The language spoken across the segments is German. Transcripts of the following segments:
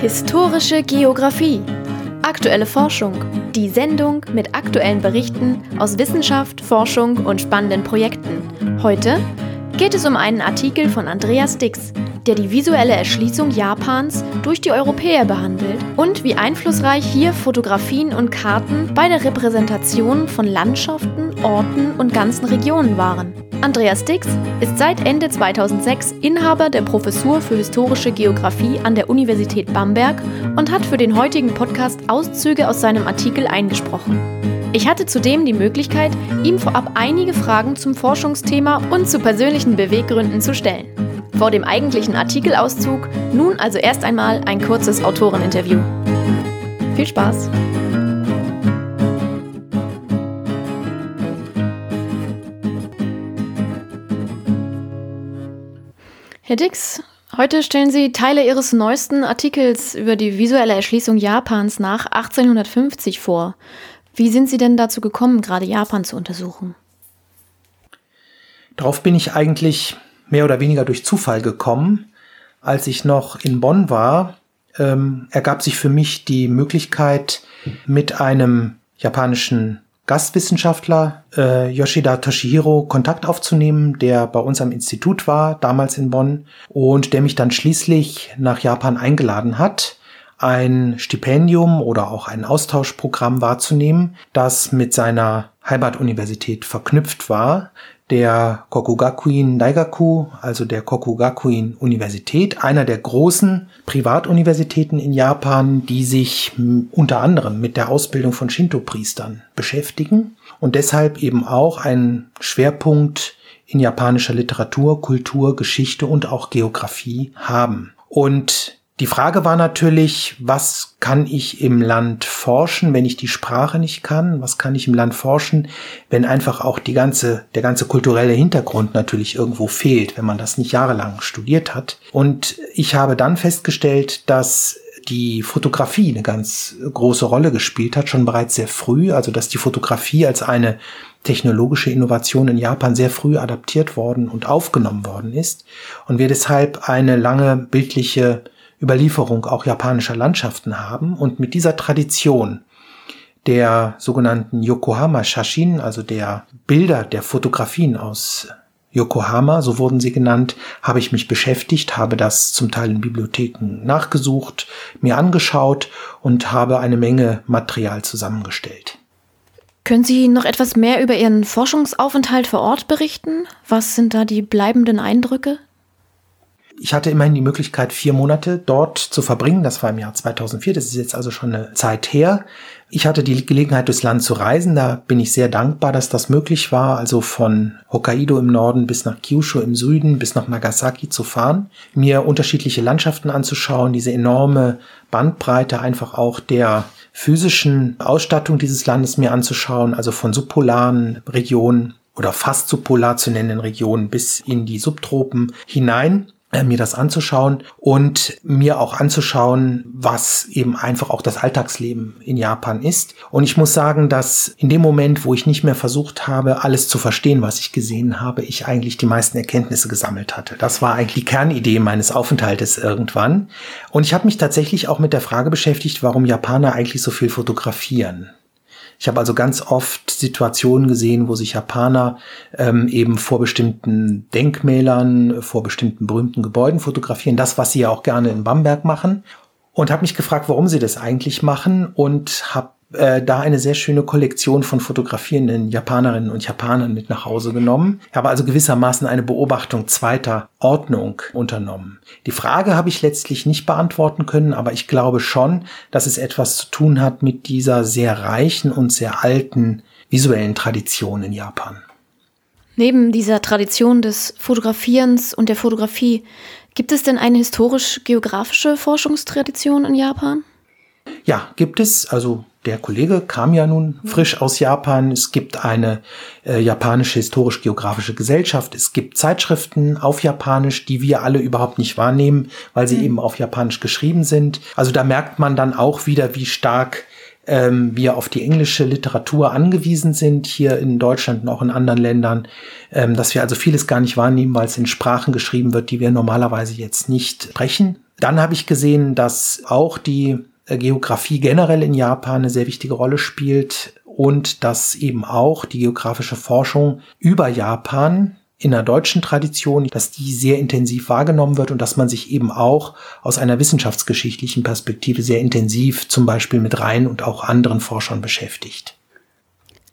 Historische Geographie. Aktuelle Forschung. Die Sendung mit aktuellen Berichten aus Wissenschaft, Forschung und spannenden Projekten. Heute geht es um einen Artikel von Andreas Dix, der die visuelle Erschließung Japans durch die Europäer behandelt und wie einflussreich hier Fotografien und Karten bei der Repräsentation von Landschaften, Orten und ganzen Regionen waren. Andreas Dix ist seit Ende 2006 Inhaber der Professur für historische Geographie an der Universität Bamberg und hat für den heutigen Podcast Auszüge aus seinem Artikel eingesprochen. Ich hatte zudem die Möglichkeit, ihm vorab einige Fragen zum Forschungsthema und zu persönlichen Beweggründen zu stellen. Vor dem eigentlichen Artikelauszug nun also erst einmal ein kurzes Autoreninterview. Viel Spaß! Herr Dix, heute stellen Sie Teile Ihres neuesten Artikels über die visuelle Erschließung Japans nach 1850 vor. Wie sind Sie denn dazu gekommen, gerade Japan zu untersuchen? Darauf bin ich eigentlich mehr oder weniger durch Zufall gekommen. Als ich noch in Bonn war, ähm, ergab sich für mich die Möglichkeit, mit einem japanischen Gastwissenschaftler äh, Yoshida Toshihiro Kontakt aufzunehmen, der bei uns am Institut war, damals in Bonn, und der mich dann schließlich nach Japan eingeladen hat, ein Stipendium oder auch ein Austauschprogramm wahrzunehmen, das mit seiner Heimatuniversität verknüpft war, der Kokugakuin Daigaku, also der Kokugakuin Universität, einer der großen Privatuniversitäten in Japan, die sich unter anderem mit der Ausbildung von Shinto-Priestern beschäftigen und deshalb eben auch einen Schwerpunkt in japanischer Literatur, Kultur, Geschichte und auch Geografie haben. Und die Frage war natürlich, was kann ich im Land forschen, wenn ich die Sprache nicht kann? Was kann ich im Land forschen, wenn einfach auch die ganze, der ganze kulturelle Hintergrund natürlich irgendwo fehlt, wenn man das nicht jahrelang studiert hat? Und ich habe dann festgestellt, dass die Fotografie eine ganz große Rolle gespielt hat, schon bereits sehr früh, also dass die Fotografie als eine technologische Innovation in Japan sehr früh adaptiert worden und aufgenommen worden ist und wir deshalb eine lange bildliche Überlieferung auch japanischer Landschaften haben und mit dieser Tradition der sogenannten Yokohama Shashin, also der Bilder, der Fotografien aus Yokohama, so wurden sie genannt, habe ich mich beschäftigt, habe das zum Teil in Bibliotheken nachgesucht, mir angeschaut und habe eine Menge Material zusammengestellt. Können Sie noch etwas mehr über Ihren Forschungsaufenthalt vor Ort berichten? Was sind da die bleibenden Eindrücke? Ich hatte immerhin die Möglichkeit, vier Monate dort zu verbringen. Das war im Jahr 2004. Das ist jetzt also schon eine Zeit her. Ich hatte die Gelegenheit, durchs Land zu reisen. Da bin ich sehr dankbar, dass das möglich war. Also von Hokkaido im Norden bis nach Kyushu im Süden bis nach Nagasaki zu fahren, mir unterschiedliche Landschaften anzuschauen, diese enorme Bandbreite einfach auch der physischen Ausstattung dieses Landes mir anzuschauen, also von subpolaren Regionen oder fast subpolar zu nennenden Regionen bis in die Subtropen hinein mir das anzuschauen und mir auch anzuschauen, was eben einfach auch das Alltagsleben in Japan ist. Und ich muss sagen, dass in dem Moment, wo ich nicht mehr versucht habe, alles zu verstehen, was ich gesehen habe, ich eigentlich die meisten Erkenntnisse gesammelt hatte. Das war eigentlich die Kernidee meines Aufenthaltes irgendwann. Und ich habe mich tatsächlich auch mit der Frage beschäftigt, warum Japaner eigentlich so viel fotografieren. Ich habe also ganz oft Situationen gesehen, wo sich Japaner ähm, eben vor bestimmten Denkmälern, vor bestimmten berühmten Gebäuden fotografieren. Das, was sie ja auch gerne in Bamberg machen. Und habe mich gefragt, warum sie das eigentlich machen und habe äh, da eine sehr schöne Kollektion von fotografierenden Japanerinnen und Japanern mit nach Hause genommen. Ich habe also gewissermaßen eine Beobachtung zweiter Ordnung unternommen. Die Frage habe ich letztlich nicht beantworten können, aber ich glaube schon, dass es etwas zu tun hat mit dieser sehr reichen und sehr alten visuellen Tradition in Japan. Neben dieser Tradition des Fotografierens und der Fotografie, gibt es denn eine historisch-geografische Forschungstradition in Japan? Ja, gibt es. Also der Kollege kam ja nun frisch aus Japan. Es gibt eine äh, japanische historisch-geografische Gesellschaft. Es gibt Zeitschriften auf Japanisch, die wir alle überhaupt nicht wahrnehmen, weil sie mhm. eben auf Japanisch geschrieben sind. Also da merkt man dann auch wieder, wie stark ähm, wir auf die englische Literatur angewiesen sind, hier in Deutschland und auch in anderen Ländern, ähm, dass wir also vieles gar nicht wahrnehmen, weil es in Sprachen geschrieben wird, die wir normalerweise jetzt nicht sprechen Dann habe ich gesehen, dass auch die Geografie generell in Japan eine sehr wichtige Rolle spielt und dass eben auch die geografische Forschung über Japan in der deutschen Tradition, dass die sehr intensiv wahrgenommen wird und dass man sich eben auch aus einer wissenschaftsgeschichtlichen Perspektive sehr intensiv zum Beispiel mit Rhein und auch anderen Forschern beschäftigt.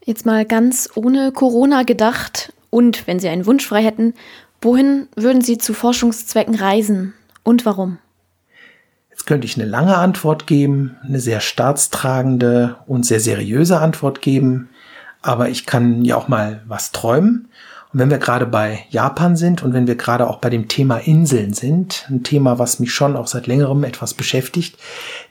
Jetzt mal ganz ohne Corona gedacht und wenn Sie einen Wunsch frei hätten, wohin würden Sie zu Forschungszwecken reisen und warum? Jetzt könnte ich eine lange Antwort geben, eine sehr staatstragende und sehr seriöse Antwort geben, aber ich kann ja auch mal was träumen. Und wenn wir gerade bei Japan sind und wenn wir gerade auch bei dem Thema Inseln sind, ein Thema, was mich schon auch seit längerem etwas beschäftigt,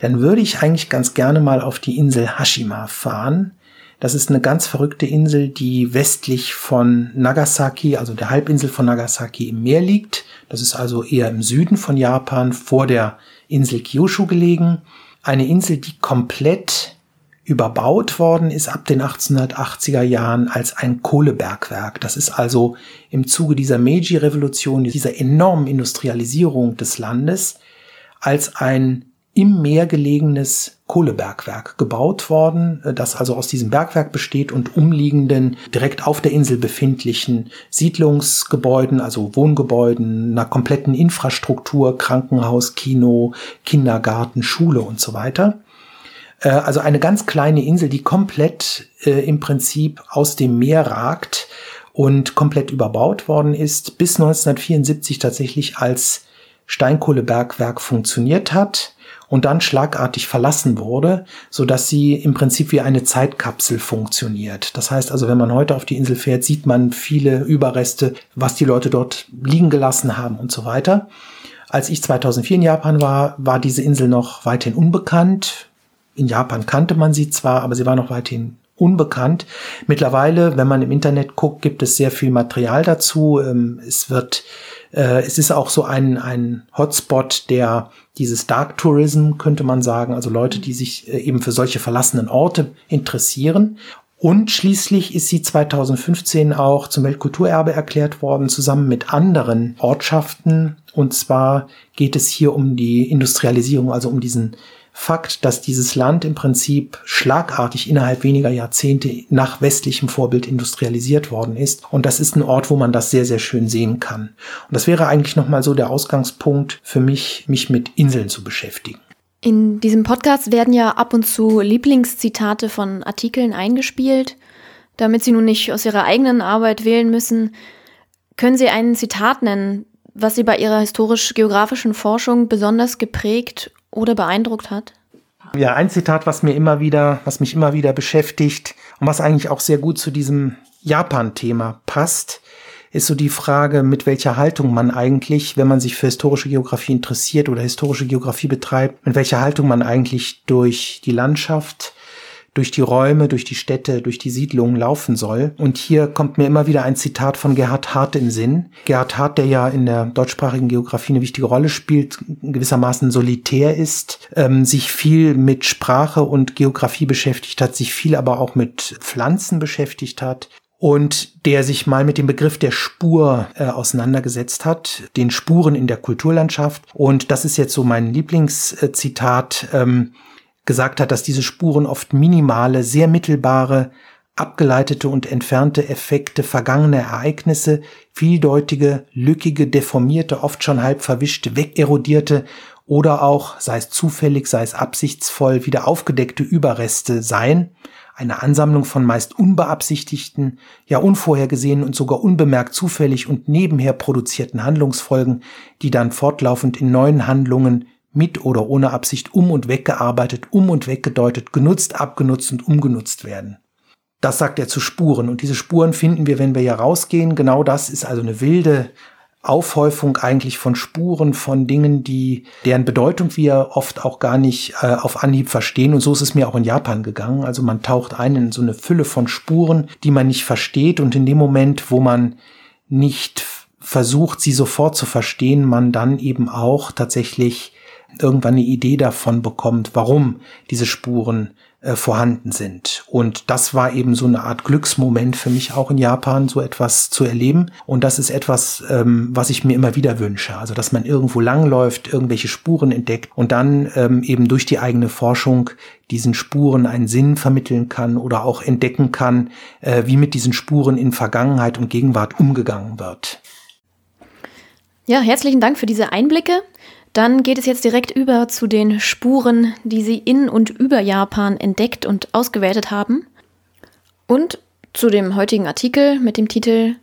dann würde ich eigentlich ganz gerne mal auf die Insel Hashima fahren. Das ist eine ganz verrückte Insel, die westlich von Nagasaki, also der Halbinsel von Nagasaki im Meer liegt. Das ist also eher im Süden von Japan, vor der Insel Kyushu gelegen. Eine Insel, die komplett überbaut worden ist ab den 1880er Jahren als ein Kohlebergwerk. Das ist also im Zuge dieser Meiji-Revolution, dieser enormen Industrialisierung des Landes, als ein im Meer gelegenes Kohlebergwerk gebaut worden, das also aus diesem Bergwerk besteht und umliegenden, direkt auf der Insel befindlichen Siedlungsgebäuden, also Wohngebäuden, einer kompletten Infrastruktur, Krankenhaus, Kino, Kindergarten, Schule und so weiter. Äh, also eine ganz kleine Insel, die komplett äh, im Prinzip aus dem Meer ragt und komplett überbaut worden ist, bis 1974 tatsächlich als Steinkohlebergwerk funktioniert hat und dann schlagartig verlassen wurde, so dass sie im Prinzip wie eine Zeitkapsel funktioniert. Das heißt also, wenn man heute auf die Insel fährt, sieht man viele Überreste, was die Leute dort liegen gelassen haben und so weiter. Als ich 2004 in Japan war, war diese Insel noch weiterhin unbekannt. In Japan kannte man sie zwar, aber sie war noch weithin unbekannt. Mittlerweile, wenn man im Internet guckt, gibt es sehr viel Material dazu. Ähm, es wird, äh, es ist auch so ein, ein Hotspot der dieses Dark Tourism, könnte man sagen, also Leute, die sich äh, eben für solche verlassenen Orte interessieren. Und schließlich ist sie 2015 auch zum Weltkulturerbe erklärt worden, zusammen mit anderen Ortschaften. Und zwar geht es hier um die Industrialisierung, also um diesen Fakt, dass dieses Land im Prinzip schlagartig innerhalb weniger Jahrzehnte nach westlichem Vorbild industrialisiert worden ist. Und das ist ein Ort, wo man das sehr, sehr schön sehen kann. Und das wäre eigentlich nochmal so der Ausgangspunkt für mich, mich mit Inseln zu beschäftigen. In diesem Podcast werden ja ab und zu Lieblingszitate von Artikeln eingespielt. Damit Sie nun nicht aus Ihrer eigenen Arbeit wählen müssen, können Sie ein Zitat nennen, was Sie bei Ihrer historisch-geografischen Forschung besonders geprägt oder beeindruckt hat? Ja, ein Zitat, was mir immer wieder, was mich immer wieder beschäftigt und was eigentlich auch sehr gut zu diesem Japan-Thema passt, ist so die Frage, mit welcher Haltung man eigentlich, wenn man sich für historische Geografie interessiert oder historische Geografie betreibt, mit welcher Haltung man eigentlich durch die Landschaft durch die Räume, durch die Städte, durch die Siedlungen laufen soll. Und hier kommt mir immer wieder ein Zitat von Gerhard Hart in Sinn. Gerhard Hart, der ja in der deutschsprachigen Geografie eine wichtige Rolle spielt, gewissermaßen solitär ist, ähm, sich viel mit Sprache und Geografie beschäftigt hat, sich viel aber auch mit Pflanzen beschäftigt hat, und der sich mal mit dem Begriff der Spur äh, auseinandergesetzt hat, den Spuren in der Kulturlandschaft. Und das ist jetzt so mein Lieblingszitat. Ähm, gesagt hat, dass diese Spuren oft minimale, sehr mittelbare, abgeleitete und entfernte Effekte vergangener Ereignisse, vieldeutige, lückige, deformierte, oft schon halb verwischte, wegerodierte oder auch, sei es zufällig, sei es absichtsvoll, wieder aufgedeckte Überreste seien, eine Ansammlung von meist unbeabsichtigten, ja unvorhergesehenen und sogar unbemerkt zufällig und nebenher produzierten Handlungsfolgen, die dann fortlaufend in neuen Handlungen mit oder ohne Absicht um und weggearbeitet, um und weggedeutet, genutzt, abgenutzt und umgenutzt werden. Das sagt er zu Spuren. Und diese Spuren finden wir, wenn wir hier rausgehen. Genau das ist also eine wilde Aufhäufung eigentlich von Spuren, von Dingen, die, deren Bedeutung wir oft auch gar nicht äh, auf Anhieb verstehen. Und so ist es mir auch in Japan gegangen. Also man taucht ein in so eine Fülle von Spuren, die man nicht versteht. Und in dem Moment, wo man nicht versucht, sie sofort zu verstehen, man dann eben auch tatsächlich irgendwann eine Idee davon bekommt, warum diese Spuren äh, vorhanden sind. Und das war eben so eine Art Glücksmoment für mich auch in Japan, so etwas zu erleben. Und das ist etwas, ähm, was ich mir immer wieder wünsche. Also, dass man irgendwo langläuft, irgendwelche Spuren entdeckt und dann ähm, eben durch die eigene Forschung diesen Spuren einen Sinn vermitteln kann oder auch entdecken kann, äh, wie mit diesen Spuren in Vergangenheit und Gegenwart umgegangen wird. Ja, herzlichen Dank für diese Einblicke. Dann geht es jetzt direkt über zu den Spuren, die Sie in und über Japan entdeckt und ausgewertet haben. Und zu dem heutigen Artikel mit dem Titel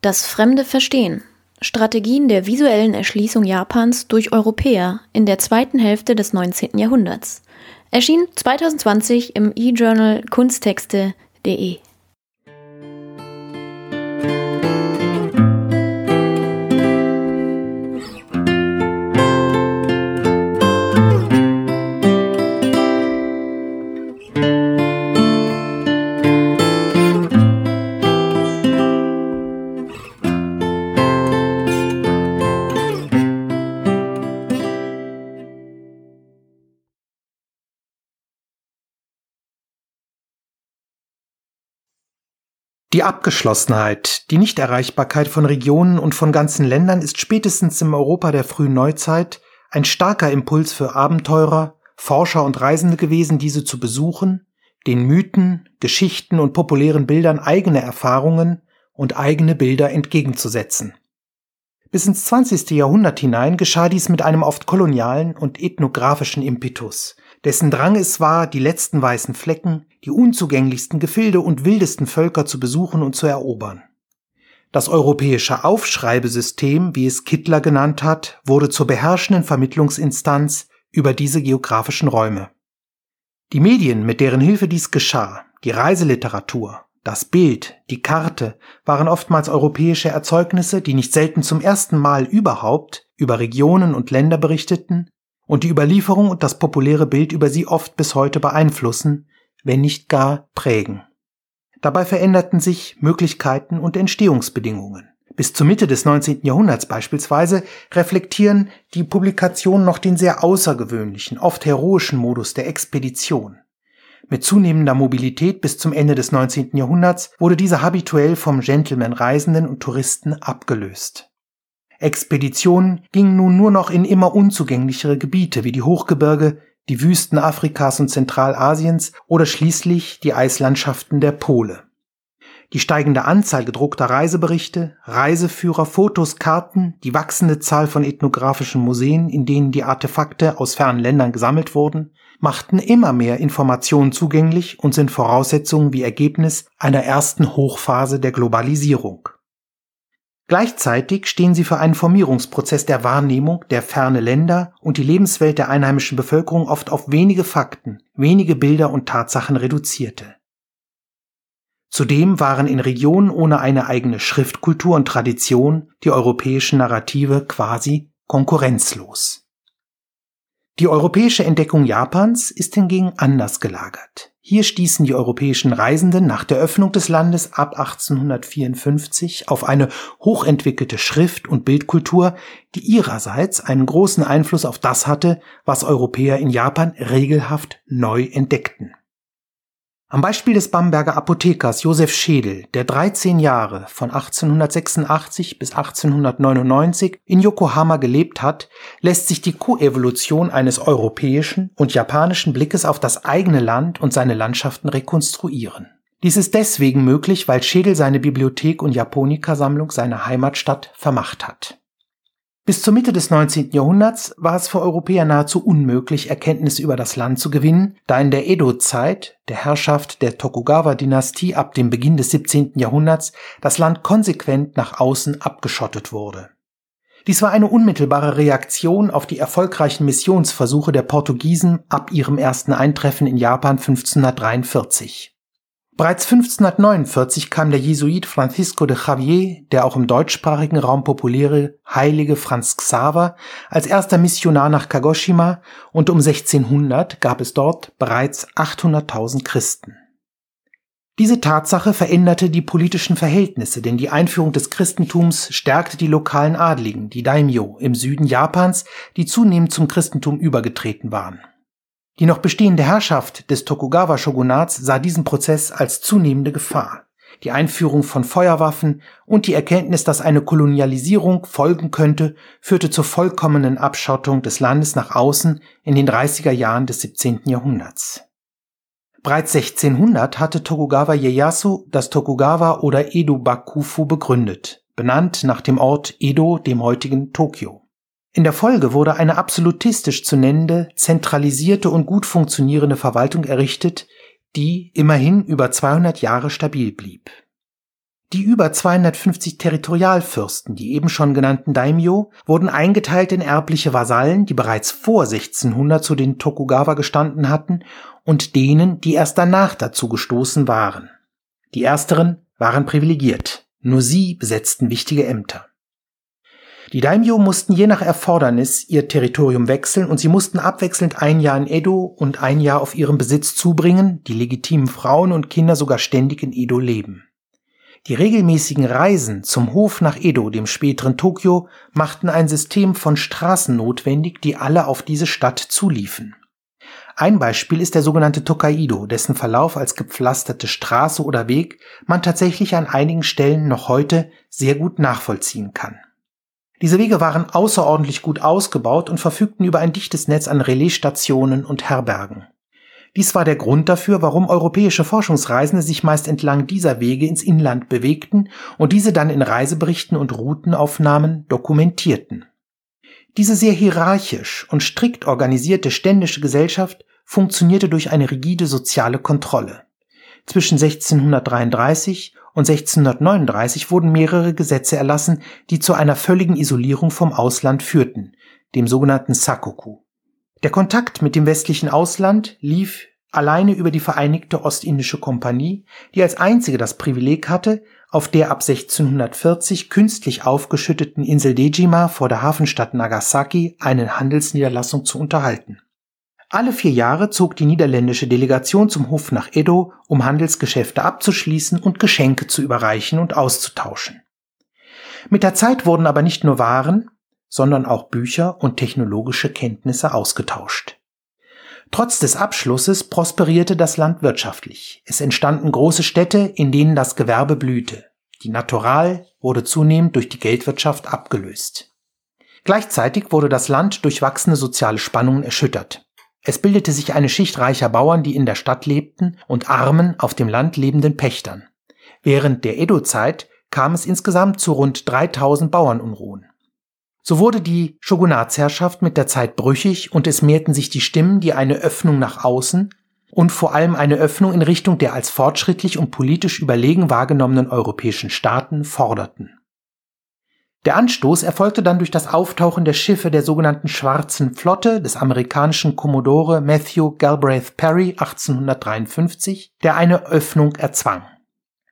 Das fremde Verstehen. Strategien der visuellen Erschließung Japans durch Europäer in der zweiten Hälfte des 19. Jahrhunderts. Erschien 2020 im e-Journal kunsttexte.de. Die Abgeschlossenheit, die Nichterreichbarkeit von Regionen und von ganzen Ländern ist spätestens im Europa der frühen Neuzeit ein starker Impuls für Abenteurer, Forscher und Reisende gewesen, diese zu besuchen, den Mythen, Geschichten und populären Bildern eigene Erfahrungen und eigene Bilder entgegenzusetzen. Bis ins 20. Jahrhundert hinein geschah dies mit einem oft kolonialen und ethnografischen Impetus, dessen Drang es war, die letzten weißen Flecken, die unzugänglichsten Gefilde und wildesten Völker zu besuchen und zu erobern. Das europäische Aufschreibesystem, wie es Kittler genannt hat, wurde zur beherrschenden Vermittlungsinstanz über diese geografischen Räume. Die Medien, mit deren Hilfe dies geschah, die Reiseliteratur, das Bild, die Karte, waren oftmals europäische Erzeugnisse, die nicht selten zum ersten Mal überhaupt über Regionen und Länder berichteten und die Überlieferung und das populäre Bild über sie oft bis heute beeinflussen, wenn nicht gar prägen. Dabei veränderten sich Möglichkeiten und Entstehungsbedingungen. Bis zur Mitte des 19. Jahrhunderts beispielsweise reflektieren die Publikationen noch den sehr außergewöhnlichen, oft heroischen Modus der Expedition. Mit zunehmender Mobilität bis zum Ende des 19. Jahrhunderts wurde diese habituell vom Gentleman-Reisenden und Touristen abgelöst. Expeditionen gingen nun nur noch in immer unzugänglichere Gebiete wie die Hochgebirge, die Wüsten Afrikas und Zentralasiens oder schließlich die Eislandschaften der Pole. Die steigende Anzahl gedruckter Reiseberichte, Reiseführer, Fotos, Karten, die wachsende Zahl von ethnografischen Museen, in denen die Artefakte aus fernen Ländern gesammelt wurden, machten immer mehr Informationen zugänglich und sind Voraussetzungen wie Ergebnis einer ersten Hochphase der Globalisierung. Gleichzeitig stehen sie für einen Formierungsprozess der Wahrnehmung der ferne Länder und die Lebenswelt der einheimischen Bevölkerung oft auf wenige Fakten, wenige Bilder und Tatsachen reduzierte. Zudem waren in Regionen ohne eine eigene Schriftkultur und Tradition die europäischen Narrative quasi konkurrenzlos. Die europäische Entdeckung Japans ist hingegen anders gelagert. Hier stießen die europäischen Reisenden nach der Öffnung des Landes ab 1854 auf eine hochentwickelte Schrift- und Bildkultur, die ihrerseits einen großen Einfluss auf das hatte, was Europäer in Japan regelhaft neu entdeckten. Am Beispiel des Bamberger Apothekers Josef Schedel, der 13 Jahre von 1886 bis 1899 in Yokohama gelebt hat, lässt sich die Koevolution eines europäischen und japanischen Blickes auf das eigene Land und seine Landschaften rekonstruieren. Dies ist deswegen möglich, weil Schedel seine Bibliothek und Japonika-Sammlung seiner Heimatstadt vermacht hat. Bis zur Mitte des 19. Jahrhunderts war es für Europäer nahezu unmöglich, Erkenntnisse über das Land zu gewinnen, da in der Edo-Zeit, der Herrschaft der Tokugawa-Dynastie ab dem Beginn des 17. Jahrhunderts, das Land konsequent nach außen abgeschottet wurde. Dies war eine unmittelbare Reaktion auf die erfolgreichen Missionsversuche der Portugiesen ab ihrem ersten Eintreffen in Japan 1543. Bereits 1549 kam der Jesuit Francisco de Javier, der auch im deutschsprachigen Raum populäre Heilige Franz Xaver, als erster Missionar nach Kagoshima und um 1600 gab es dort bereits 800.000 Christen. Diese Tatsache veränderte die politischen Verhältnisse, denn die Einführung des Christentums stärkte die lokalen Adligen, die Daimyo im Süden Japans, die zunehmend zum Christentum übergetreten waren Die noch bestehende Herrschaft des Tokugawa-Shogunats sah diesen Prozess als zunehmende Gefahr. Die Einführung von Feuerwaffen und die Erkenntnis, dass eine Kolonialisierung folgen könnte, führte zur vollkommenen Abschottung des Landes nach außen in den 30er Jahren des 17. Jahrhunderts. Bereits 1600 hatte Tokugawa Ieyasu das Tokugawa oder Edo Bakufu begründet, benannt nach dem Ort Edo, dem heutigen Tokio. In der Folge wurde eine absolutistisch zu nennende, zentralisierte und gut funktionierende Verwaltung errichtet, die immerhin über 200 Jahre stabil blieb. Die über 250 Territorialfürsten, die eben schon genannten Daimyo, wurden eingeteilt in erbliche Vasallen, die bereits vor 1600 zu den Tokugawa gestanden hatten und denen, die erst danach dazu gestoßen waren. Die ersteren waren privilegiert, nur sie besetzten wichtige Ämter. Die Daimyo mussten je nach Erfordernis ihr Territorium wechseln und sie mussten abwechselnd ein Jahr in Edo und ein Jahr auf ihrem Besitz zubringen, die legitimen Frauen und Kinder sogar ständig in Edo leben. Die regelmäßigen Reisen zum Hof nach Edo, dem späteren Tokio, machten ein System von Straßen notwendig, die alle auf diese Stadt zuliefen. Ein Beispiel ist der sogenannte Tokaido, dessen Verlauf als gepflasterte Straße oder Weg man tatsächlich an einigen Stellen noch heute sehr gut nachvollziehen kann. Diese Wege waren außerordentlich gut ausgebaut und verfügten über ein dichtes Netz an Relaisstationen und Herbergen. Dies war der Grund dafür, warum europäische Forschungsreisende sich meist entlang dieser Wege ins Inland bewegten und diese dann in Reiseberichten und Routenaufnahmen dokumentierten. Diese sehr hierarchisch und strikt organisierte ständische Gesellschaft funktionierte durch eine rigide soziale Kontrolle. Zwischen 1633 und 1639 wurden mehrere Gesetze erlassen, die zu einer völligen Isolierung vom Ausland führten, dem sogenannten Sakoku. Der Kontakt mit dem westlichen Ausland lief alleine über die Vereinigte Ostindische Kompanie, die als einzige das Privileg hatte, auf der ab 1640 künstlich aufgeschütteten Insel Dejima vor der Hafenstadt Nagasaki eine Handelsniederlassung zu unterhalten. Alle vier Jahre zog die niederländische Delegation zum Hof nach Edo, um Handelsgeschäfte abzuschließen und Geschenke zu überreichen und auszutauschen. Mit der Zeit wurden aber nicht nur Waren, sondern auch Bücher und technologische Kenntnisse ausgetauscht. Trotz des Abschlusses prosperierte das Land wirtschaftlich. Es entstanden große Städte, in denen das Gewerbe blühte. Die Natural wurde zunehmend durch die Geldwirtschaft abgelöst. Gleichzeitig wurde das Land durch wachsende soziale Spannungen erschüttert. Es bildete sich eine Schicht reicher Bauern, die in der Stadt lebten, und armen, auf dem Land lebenden Pächtern. Während der Edo-Zeit kam es insgesamt zu rund 3000 Bauernunruhen. So wurde die Shogunatsherrschaft mit der Zeit brüchig und es mehrten sich die Stimmen, die eine Öffnung nach außen und vor allem eine Öffnung in Richtung der als fortschrittlich und politisch überlegen wahrgenommenen europäischen Staaten forderten. Der Anstoß erfolgte dann durch das Auftauchen der Schiffe der sogenannten Schwarzen Flotte des amerikanischen Commodore Matthew Galbraith Perry 1853, der eine Öffnung erzwang.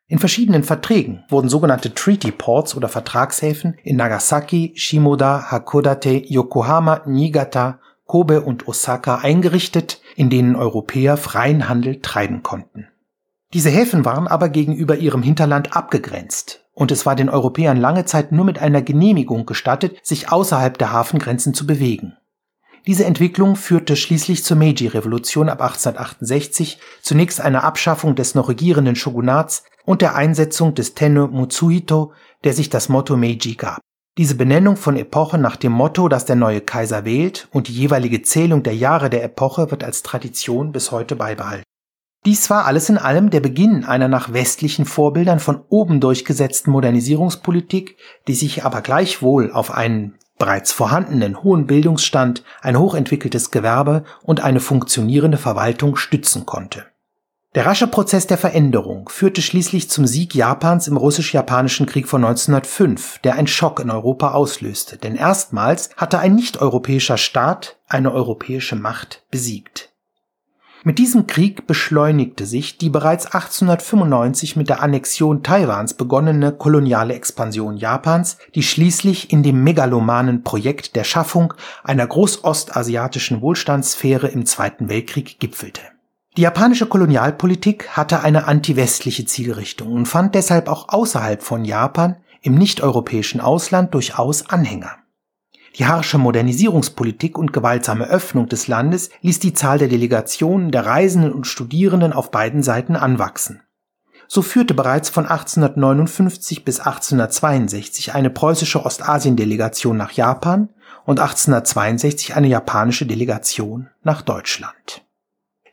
In verschiedenen Verträgen wurden sogenannte Treaty Ports oder Vertragshäfen in Nagasaki, Shimoda, Hakodate, Yokohama, Niigata, Kobe und Osaka eingerichtet, in denen Europäer freien Handel treiben konnten. Diese Häfen waren aber gegenüber ihrem Hinterland abgegrenzt und es war den Europäern lange Zeit nur mit einer Genehmigung gestattet, sich außerhalb der Hafengrenzen zu bewegen. Diese Entwicklung führte schließlich zur Meiji-Revolution ab 1868, zunächst einer Abschaffung des noch regierenden Shogunats und der Einsetzung des Tenno Mutsuhito, der sich das Motto Meiji gab. Diese Benennung von Epoche nach dem Motto, das der neue Kaiser wählt, und die jeweilige Zählung der Jahre der Epoche wird als Tradition bis heute beibehalten. Dies war alles in allem der Beginn einer nach westlichen Vorbildern von oben durchgesetzten Modernisierungspolitik, die sich aber gleichwohl auf einen bereits vorhandenen hohen Bildungsstand, ein hochentwickeltes Gewerbe und eine funktionierende Verwaltung stützen konnte. Der rasche Prozess der Veränderung führte schließlich zum Sieg Japans im russisch-japanischen Krieg von 1905, der einen Schock in Europa auslöste, denn erstmals hatte ein nicht-europäischer Staat eine europäische Macht besiegt. Mit diesem Krieg beschleunigte sich die bereits 1895 mit der Annexion Taiwans begonnene koloniale Expansion Japans, die schließlich in dem megalomanen Projekt der Schaffung einer großostasiatischen Wohlstandssphäre im Zweiten Weltkrieg gipfelte. Die japanische Kolonialpolitik hatte eine anti-westliche Zielrichtung und fand deshalb auch außerhalb von Japan im nicht-europäischen Ausland durchaus Anhänger. Die harsche Modernisierungspolitik und gewaltsame Öffnung des Landes ließ die Zahl der Delegationen, der Reisenden und Studierenden auf beiden Seiten anwachsen. So führte bereits von 1859 bis 1862 eine preußische Ostasiendelegation nach Japan und 1862 eine japanische Delegation nach Deutschland.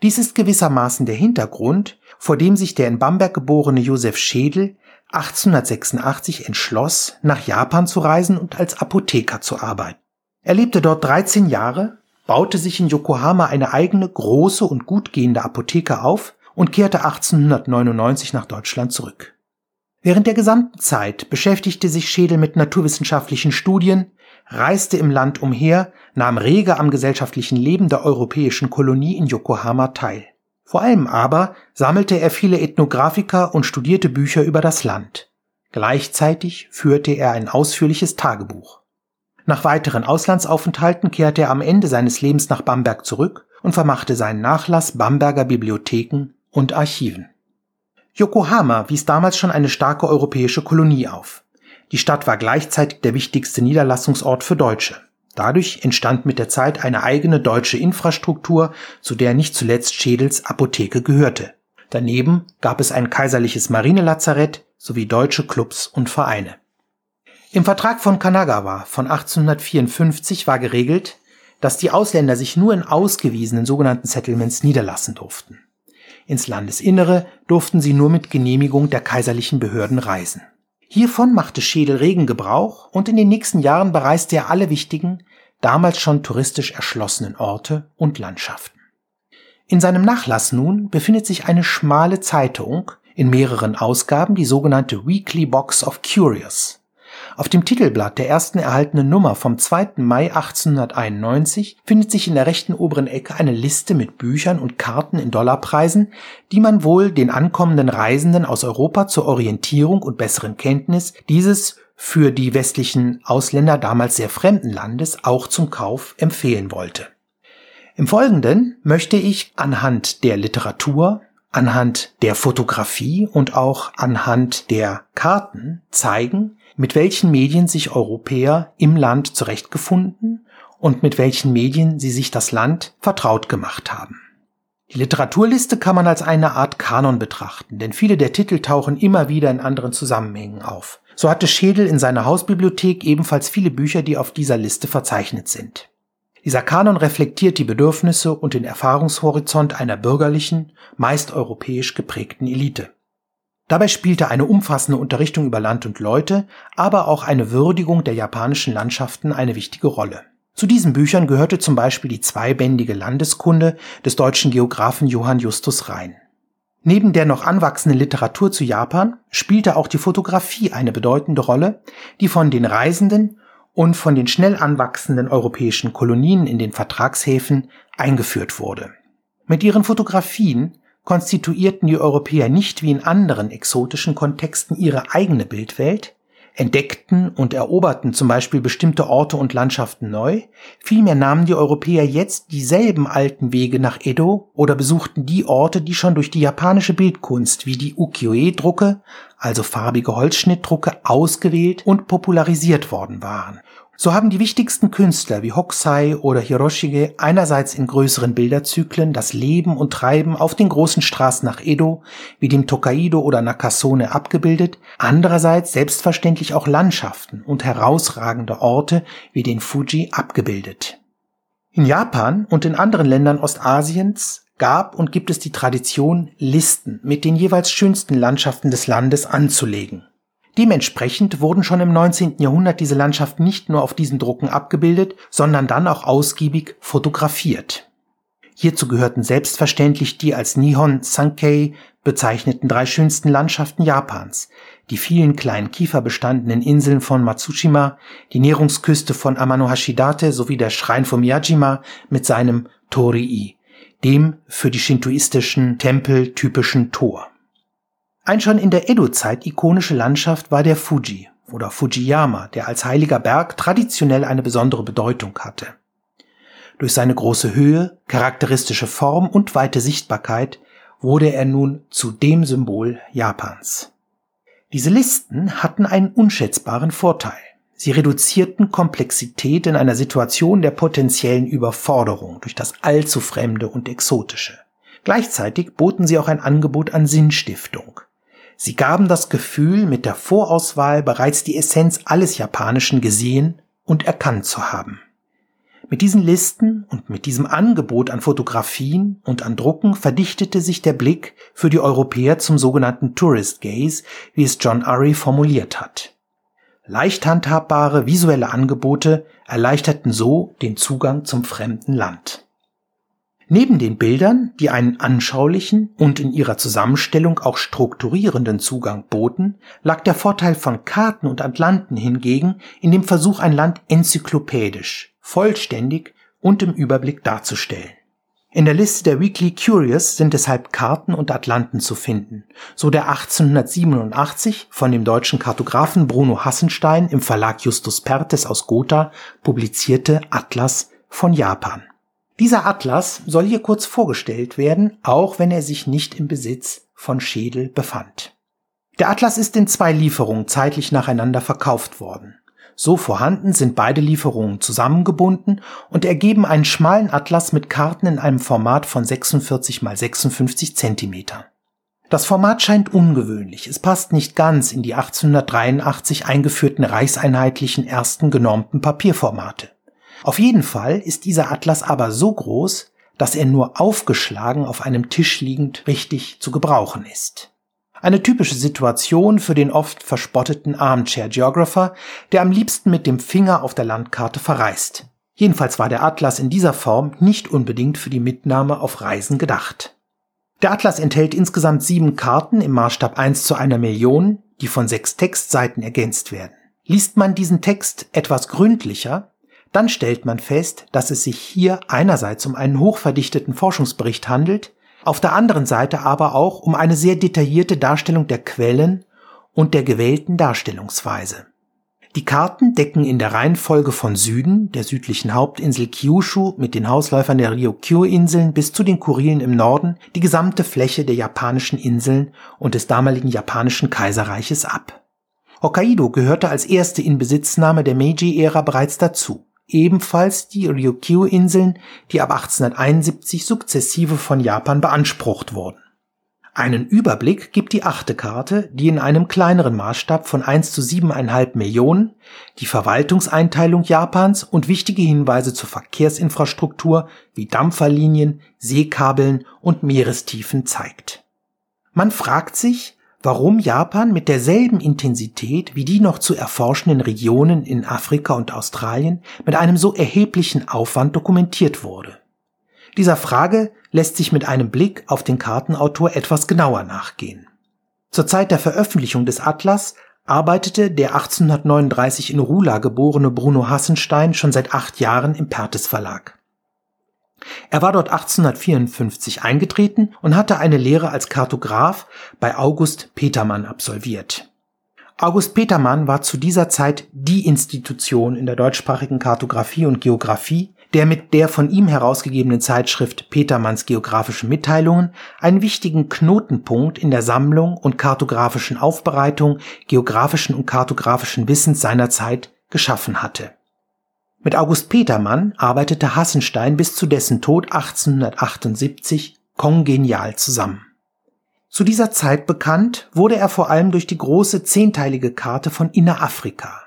Dies ist gewissermaßen der Hintergrund, vor dem sich der in Bamberg geborene Josef Schädel 1886 entschloss, nach Japan zu reisen und als Apotheker zu arbeiten. Er lebte dort 13 Jahre, baute sich in Yokohama eine eigene große und gut gehende Apotheke auf und kehrte 1899 nach Deutschland zurück. Während der gesamten Zeit beschäftigte sich Schädel mit naturwissenschaftlichen Studien, reiste im Land umher, nahm rege am gesellschaftlichen Leben der europäischen Kolonie in Yokohama teil. Vor allem aber sammelte er viele Ethnografika und studierte Bücher über das Land. Gleichzeitig führte er ein ausführliches Tagebuch. Nach weiteren Auslandsaufenthalten kehrte er am Ende seines Lebens nach Bamberg zurück und vermachte seinen Nachlass Bamberger Bibliotheken und Archiven. Yokohama wies damals schon eine starke europäische Kolonie auf. Die Stadt war gleichzeitig der wichtigste Niederlassungsort für Deutsche. Dadurch entstand mit der Zeit eine eigene deutsche Infrastruktur, zu der nicht zuletzt Schädels Apotheke gehörte. Daneben gab es ein kaiserliches Marinelazarett sowie deutsche Clubs und Vereine. Im Vertrag von Kanagawa von 1854 war geregelt, dass die Ausländer sich nur in ausgewiesenen sogenannten Settlements niederlassen durften. Ins Landesinnere durften sie nur mit Genehmigung der kaiserlichen Behörden reisen. Hiervon machte Schädel regen Gebrauch und in den nächsten Jahren bereiste er alle wichtigen, damals schon touristisch erschlossenen Orte und Landschaften. In seinem Nachlass nun befindet sich eine schmale Zeitung in mehreren Ausgaben, die sogenannte Weekly Box of Curious. Auf dem Titelblatt der ersten erhaltenen Nummer vom 2. Mai 1891 findet sich in der rechten oberen Ecke eine Liste mit Büchern und Karten in Dollarpreisen, die man wohl den ankommenden Reisenden aus Europa zur Orientierung und besseren Kenntnis dieses für die westlichen Ausländer damals sehr fremden Landes auch zum Kauf empfehlen wollte. Im Folgenden möchte ich anhand der Literatur, anhand der Fotografie und auch anhand der Karten zeigen, mit welchen Medien sich Europäer im Land zurechtgefunden und mit welchen Medien sie sich das Land vertraut gemacht haben. Die Literaturliste kann man als eine Art Kanon betrachten, denn viele der Titel tauchen immer wieder in anderen Zusammenhängen auf. So hatte Schädel in seiner Hausbibliothek ebenfalls viele Bücher, die auf dieser Liste verzeichnet sind. Dieser Kanon reflektiert die Bedürfnisse und den Erfahrungshorizont einer bürgerlichen, meist europäisch geprägten Elite. Dabei spielte eine umfassende Unterrichtung über Land und Leute, aber auch eine Würdigung der japanischen Landschaften eine wichtige Rolle. Zu diesen Büchern gehörte zum Beispiel die zweibändige Landeskunde des deutschen Geographen Johann Justus Rhein. Neben der noch anwachsenden Literatur zu Japan spielte auch die Fotografie eine bedeutende Rolle, die von den Reisenden und von den schnell anwachsenden europäischen Kolonien in den Vertragshäfen eingeführt wurde. Mit ihren Fotografien konstituierten die Europäer nicht wie in anderen exotischen Kontexten ihre eigene Bildwelt, entdeckten und eroberten zum Beispiel bestimmte Orte und Landschaften neu, vielmehr nahmen die Europäer jetzt dieselben alten Wege nach Edo oder besuchten die Orte, die schon durch die japanische Bildkunst wie die Ukiyo-e-Drucke, also farbige Holzschnittdrucke, ausgewählt und popularisiert worden waren so haben die wichtigsten Künstler wie Hokusai oder Hiroshige einerseits in größeren Bilderzyklen das Leben und Treiben auf den großen Straßen nach Edo wie dem Tokaido oder Nakasone abgebildet, andererseits selbstverständlich auch Landschaften und herausragende Orte wie den Fuji abgebildet. In Japan und in anderen Ländern Ostasiens gab und gibt es die Tradition, Listen mit den jeweils schönsten Landschaften des Landes anzulegen. Dementsprechend wurden schon im 19. Jahrhundert diese Landschaften nicht nur auf diesen Drucken abgebildet, sondern dann auch ausgiebig fotografiert. Hierzu gehörten selbstverständlich die als Nihon Sankei bezeichneten drei schönsten Landschaften Japans, die vielen kleinen kieferbestandenen Inseln von Matsushima, die Nährungsküste von Amanohashidate sowie der Schrein von Miyajima mit seinem Torii, dem für die shintoistischen Tempel typischen Tor. Ein schon in der Edo-Zeit ikonische Landschaft war der Fuji oder Fujiyama, der als heiliger Berg traditionell eine besondere Bedeutung hatte. Durch seine große Höhe, charakteristische Form und weite Sichtbarkeit wurde er nun zu dem Symbol Japans. Diese Listen hatten einen unschätzbaren Vorteil. Sie reduzierten Komplexität in einer Situation der potenziellen Überforderung durch das allzu Fremde und Exotische. Gleichzeitig boten sie auch ein Angebot an Sinnstiftung. Sie gaben das Gefühl, mit der Vorauswahl bereits die Essenz alles Japanischen gesehen und erkannt zu haben. Mit diesen Listen und mit diesem Angebot an Fotografien und an Drucken verdichtete sich der Blick für die Europäer zum sogenannten Tourist Gaze, wie es John Urry formuliert hat. Leicht handhabbare visuelle Angebote erleichterten so den Zugang zum fremden Land. Neben den Bildern, die einen anschaulichen und in ihrer Zusammenstellung auch strukturierenden Zugang boten, lag der Vorteil von Karten und Atlanten hingegen in dem Versuch, ein Land enzyklopädisch, vollständig und im Überblick darzustellen. In der Liste der Weekly Curious sind deshalb Karten und Atlanten zu finden, so der 1887 von dem deutschen Kartografen Bruno Hassenstein im Verlag Justus Pertes aus Gotha publizierte Atlas von Japan. Dieser Atlas soll hier kurz vorgestellt werden, auch wenn er sich nicht im Besitz von Schädel befand. Der Atlas ist in zwei Lieferungen zeitlich nacheinander verkauft worden. So vorhanden sind beide Lieferungen zusammengebunden und ergeben einen schmalen Atlas mit Karten in einem Format von 46 x 56 cm. Das Format scheint ungewöhnlich, es passt nicht ganz in die 1883 eingeführten reichseinheitlichen ersten genormten Papierformate. Auf jeden Fall ist dieser Atlas aber so groß, dass er nur aufgeschlagen auf einem Tisch liegend richtig zu gebrauchen ist. Eine typische Situation für den oft verspotteten Armchair Geographer, der am liebsten mit dem Finger auf der Landkarte verreist. Jedenfalls war der Atlas in dieser Form nicht unbedingt für die Mitnahme auf Reisen gedacht. Der Atlas enthält insgesamt sieben Karten im Maßstab 1 zu einer Million, die von sechs Textseiten ergänzt werden. Liest man diesen Text etwas gründlicher, dann stellt man fest, dass es sich hier einerseits um einen hochverdichteten Forschungsbericht handelt, auf der anderen Seite aber auch um eine sehr detaillierte Darstellung der Quellen und der gewählten Darstellungsweise. Die Karten decken in der Reihenfolge von Süden, der südlichen Hauptinsel Kyushu mit den Hausläufern der Ryukyu-Inseln bis zu den Kurilen im Norden die gesamte Fläche der japanischen Inseln und des damaligen japanischen Kaiserreiches ab. Hokkaido gehörte als erste Inbesitznahme der Meiji-Ära bereits dazu ebenfalls die Ryukyu-Inseln, die ab 1871 sukzessive von Japan beansprucht wurden. Einen Überblick gibt die achte Karte, die in einem kleineren Maßstab von 1 zu 7,5 Millionen die Verwaltungseinteilung Japans und wichtige Hinweise zur Verkehrsinfrastruktur wie Dampferlinien, Seekabeln und Meerestiefen zeigt. Man fragt sich, warum Japan mit derselben Intensität wie die noch zu erforschenden Regionen in Afrika und Australien mit einem so erheblichen Aufwand dokumentiert wurde. Dieser Frage lässt sich mit einem Blick auf den Kartenautor etwas genauer nachgehen. Zur Zeit der Veröffentlichung des Atlas arbeitete der 1839 in Rula geborene Bruno Hassenstein schon seit acht Jahren im Pertes Verlag. Er war dort 1854 eingetreten und hatte eine Lehre als Kartograf bei August Petermann absolviert. August Petermann war zu dieser Zeit die Institution in der deutschsprachigen Kartografie und Geographie, der mit der von ihm herausgegebenen Zeitschrift Petermanns geografische Mitteilungen einen wichtigen Knotenpunkt in der Sammlung und kartografischen Aufbereitung geografischen und kartografischen Wissens seiner Zeit geschaffen hatte mit August Petermann arbeitete Hassenstein bis zu dessen Tod 1878 kongenial zusammen. Zu dieser Zeit bekannt wurde er vor allem durch die große zehnteilige Karte von Innerafrika.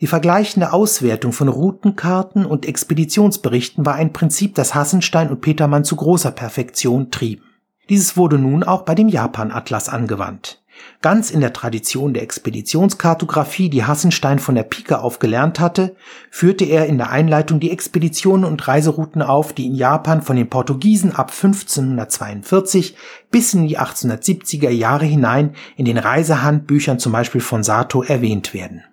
Die vergleichende Auswertung von Routenkarten und Expeditionsberichten war ein Prinzip, das Hassenstein und Petermann zu großer Perfektion trieben. Dieses wurde nun auch bei dem Japan-Atlas angewandt. Ganz in der Tradition der Expeditionskartographie, die Hassenstein von der Pike auf gelernt hatte, führte er in der Einleitung die Expeditionen und Reiserouten auf, die in Japan von den Portugiesen ab 1542 bis in die 1870er Jahre hinein in den Reisehandbüchern zum Beispiel von Sato erwähnt werden.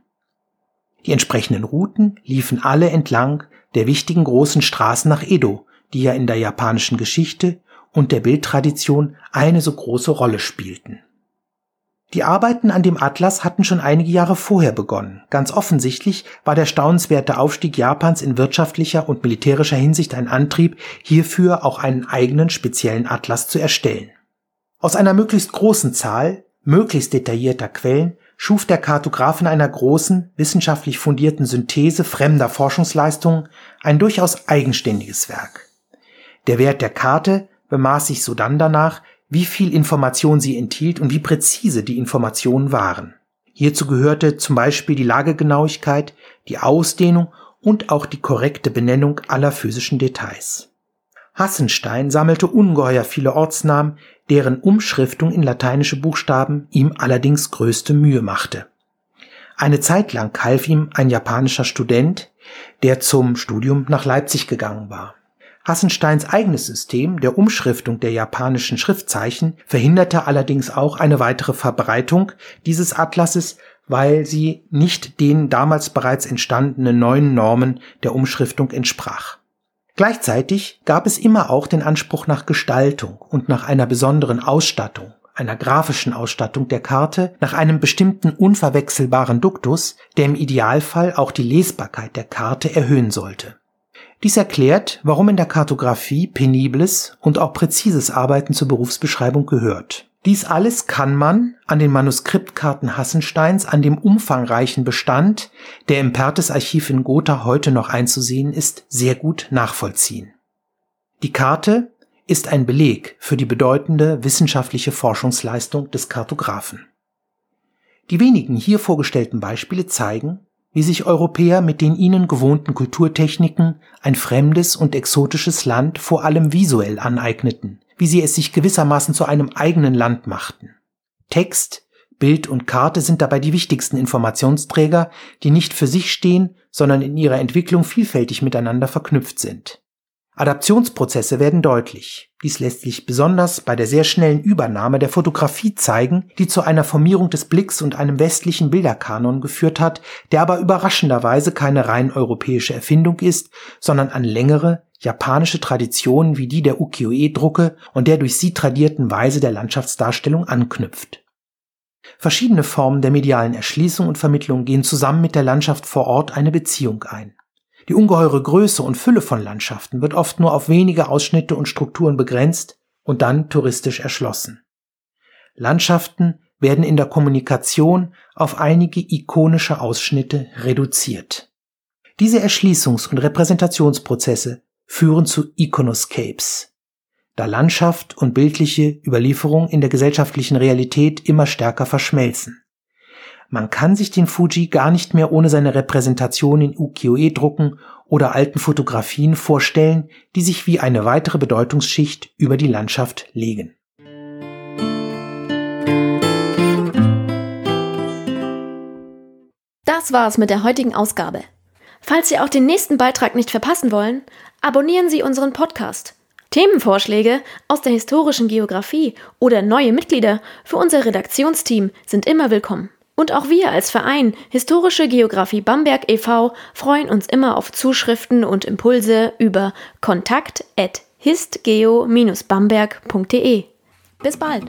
Die entsprechenden Routen liefen alle entlang der wichtigen großen Straßen nach Edo, die ja in der japanischen Geschichte und der Bildtradition eine so große Rolle spielten. Die Arbeiten an dem Atlas hatten schon einige Jahre vorher begonnen. Ganz offensichtlich war der staunenswerte Aufstieg Japans in wirtschaftlicher und militärischer Hinsicht ein Antrieb, hierfür auch einen eigenen speziellen Atlas zu erstellen. Aus einer möglichst großen Zahl möglichst detaillierter Quellen schuf der Kartograf in einer großen, wissenschaftlich fundierten Synthese fremder Forschungsleistungen ein durchaus eigenständiges Werk. Der Wert der Karte bemaß sich sodann danach, wie viel Information sie enthielt und wie präzise die Informationen waren. Hierzu gehörte zum Beispiel die Lagegenauigkeit, die Ausdehnung und auch die korrekte Benennung aller physischen Details. Hassenstein sammelte ungeheuer viele Ortsnamen, deren Umschriftung in lateinische Buchstaben ihm allerdings größte Mühe machte. Eine Zeit lang half ihm ein japanischer Student, der zum Studium nach Leipzig gegangen war. Hassensteins eigenes System der Umschriftung der japanischen Schriftzeichen verhinderte allerdings auch eine weitere Verbreitung dieses Atlases, weil sie nicht den damals bereits entstandenen neuen Normen der Umschriftung entsprach. Gleichzeitig gab es immer auch den Anspruch nach Gestaltung und nach einer besonderen Ausstattung, einer grafischen Ausstattung der Karte, nach einem bestimmten unverwechselbaren Duktus, der im Idealfall auch die Lesbarkeit der Karte erhöhen sollte. Dies erklärt, warum in der Kartografie penibles und auch präzises Arbeiten zur Berufsbeschreibung gehört. Dies alles kann man an den Manuskriptkarten Hassensteins, an dem umfangreichen Bestand, der im Pertes-Archiv in Gotha heute noch einzusehen ist, sehr gut nachvollziehen. Die Karte ist ein Beleg für die bedeutende wissenschaftliche Forschungsleistung des Kartografen. Die wenigen hier vorgestellten Beispiele zeigen, wie sich Europäer mit den ihnen gewohnten Kulturtechniken ein fremdes und exotisches Land vor allem visuell aneigneten, wie sie es sich gewissermaßen zu einem eigenen Land machten. Text, Bild und Karte sind dabei die wichtigsten Informationsträger, die nicht für sich stehen, sondern in ihrer Entwicklung vielfältig miteinander verknüpft sind. Adaptionsprozesse werden deutlich. Dies lässt sich besonders bei der sehr schnellen Übernahme der Fotografie zeigen, die zu einer Formierung des Blicks und einem westlichen Bilderkanon geführt hat, der aber überraschenderweise keine rein europäische Erfindung ist, sondern an längere japanische Traditionen wie die der Ukiyo-e-Drucke und der durch sie tradierten Weise der Landschaftsdarstellung anknüpft. Verschiedene Formen der medialen Erschließung und Vermittlung gehen zusammen mit der Landschaft vor Ort eine Beziehung ein. Die ungeheure Größe und Fülle von Landschaften wird oft nur auf wenige Ausschnitte und Strukturen begrenzt und dann touristisch erschlossen. Landschaften werden in der Kommunikation auf einige ikonische Ausschnitte reduziert. Diese Erschließungs- und Repräsentationsprozesse führen zu Iconoscapes, da Landschaft und bildliche Überlieferung in der gesellschaftlichen Realität immer stärker verschmelzen. Man kann sich den Fuji gar nicht mehr ohne seine Repräsentation in Ukiyo-e-Drucken oder alten Fotografien vorstellen, die sich wie eine weitere Bedeutungsschicht über die Landschaft legen. Das war's mit der heutigen Ausgabe. Falls Sie auch den nächsten Beitrag nicht verpassen wollen, abonnieren Sie unseren Podcast. Themenvorschläge aus der historischen Geografie oder neue Mitglieder für unser Redaktionsteam sind immer willkommen. Und auch wir als Verein Historische Geographie Bamberg e.V. freuen uns immer auf Zuschriften und Impulse über kontakt@histgeo-bamberg.de. Bis bald!